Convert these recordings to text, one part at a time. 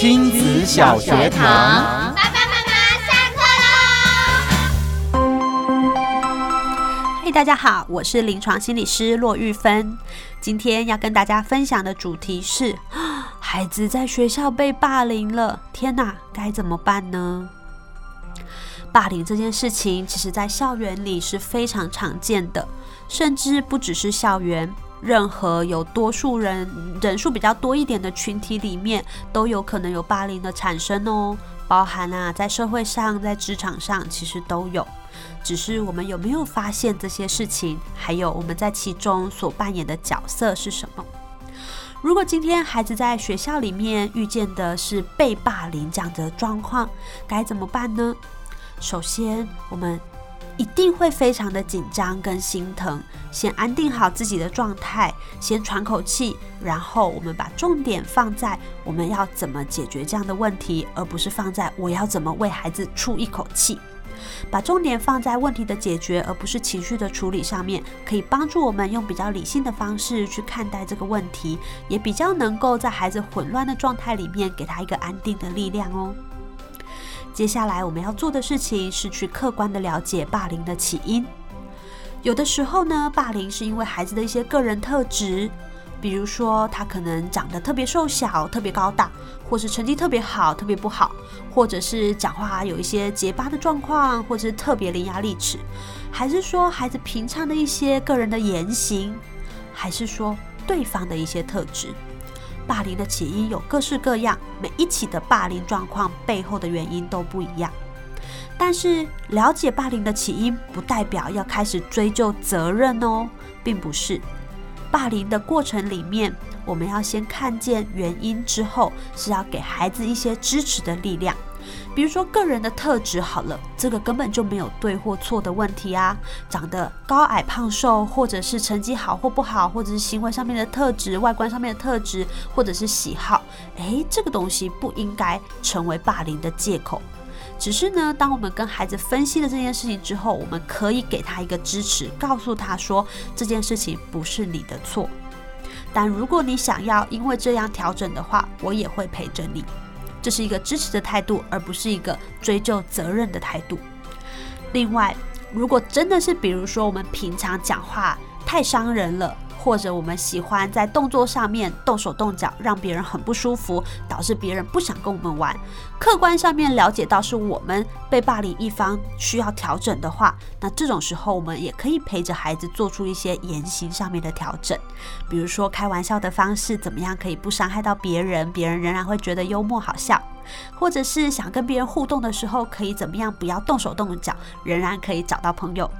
亲子小学堂，爸爸妈妈下课喽！嘿，大家好，我是临床心理师骆玉芬。今天要跟大家分享的主题是：孩子在学校被霸凌了，天哪，该怎么办呢？霸凌这件事情，其实在校园里是非常常见的，甚至不只是校园。任何有多数人人数比较多一点的群体里面，都有可能有霸凌的产生哦。包含啊，在社会上，在职场上，其实都有。只是我们有没有发现这些事情，还有我们在其中所扮演的角色是什么？如果今天孩子在学校里面遇见的是被霸凌这样的状况，该怎么办呢？首先，我们。一定会非常的紧张跟心疼，先安定好自己的状态，先喘口气，然后我们把重点放在我们要怎么解决这样的问题，而不是放在我要怎么为孩子出一口气。把重点放在问题的解决，而不是情绪的处理上面，可以帮助我们用比较理性的方式去看待这个问题，也比较能够在孩子混乱的状态里面给他一个安定的力量哦。接下来我们要做的事情是去客观的了解霸凌的起因。有的时候呢，霸凌是因为孩子的一些个人特质，比如说他可能长得特别瘦小、特别高大，或是成绩特别好、特别不好，或者是讲话有一些结巴的状况，或者是特别伶牙俐齿，还是说孩子平常的一些个人的言行，还是说对方的一些特质。霸凌的起因有各式各样，每一起的霸凌状况背后的原因都不一样。但是了解霸凌的起因，不代表要开始追究责任哦，并不是。霸凌的过程里面，我们要先看见原因之后，是要给孩子一些支持的力量。比如说个人的特质好了，这个根本就没有对或错的问题啊。长得高矮胖瘦，或者是成绩好或不好，或者是行为上面的特质、外观上面的特质，或者是喜好，诶，这个东西不应该成为霸凌的借口。只是呢，当我们跟孩子分析了这件事情之后，我们可以给他一个支持，告诉他说这件事情不是你的错。但如果你想要因为这样调整的话，我也会陪着你。这是一个支持的态度，而不是一个追究责任的态度。另外，如果真的是比如说我们平常讲话太伤人了。或者我们喜欢在动作上面动手动脚，让别人很不舒服，导致别人不想跟我们玩。客观上面了解到是我们被霸凌一方需要调整的话，那这种时候我们也可以陪着孩子做出一些言行上面的调整，比如说开玩笑的方式怎么样可以不伤害到别人，别人仍然会觉得幽默好笑，或者是想跟别人互动的时候可以怎么样不要动手动脚，仍然可以找到朋友。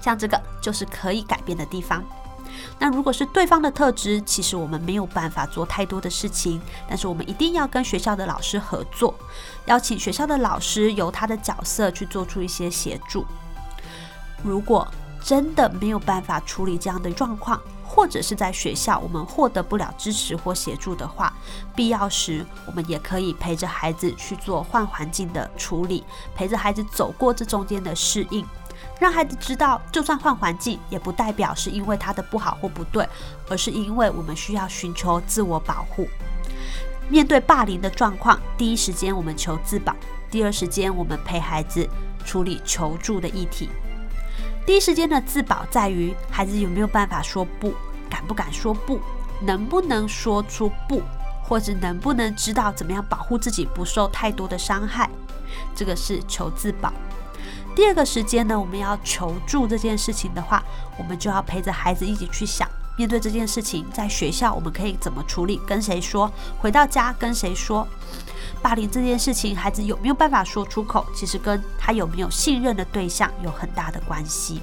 像这个就是可以改变的地方。那如果是对方的特质，其实我们没有办法做太多的事情，但是我们一定要跟学校的老师合作，邀请学校的老师由他的角色去做出一些协助。如果真的没有办法处理这样的状况，或者是在学校我们获得不了支持或协助的话，必要时我们也可以陪着孩子去做换环境的处理，陪着孩子走过这中间的适应。让孩子知道，就算换环境，也不代表是因为他的不好或不对，而是因为我们需要寻求自我保护。面对霸凌的状况，第一时间我们求自保，第二时间我们陪孩子处理求助的议题。第一时间的自保在于孩子有没有办法说不，敢不敢说不，能不能说出不，或者能不能知道怎么样保护自己不受太多的伤害，这个是求自保。第二个时间呢，我们要求助这件事情的话，我们就要陪着孩子一起去想，面对这件事情，在学校我们可以怎么处理，跟谁说，回到家跟谁说。霸凌这件事情，孩子有没有办法说出口，其实跟他有没有信任的对象有很大的关系。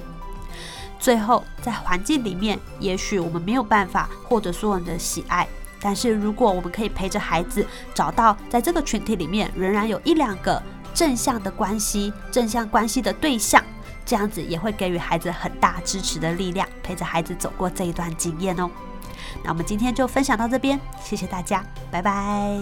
最后，在环境里面，也许我们没有办法获得所有人的喜爱，但是如果我们可以陪着孩子找到，在这个群体里面仍然有一两个。正向的关系，正向关系的对象，这样子也会给予孩子很大支持的力量，陪着孩子走过这一段经验哦。那我们今天就分享到这边，谢谢大家，拜拜。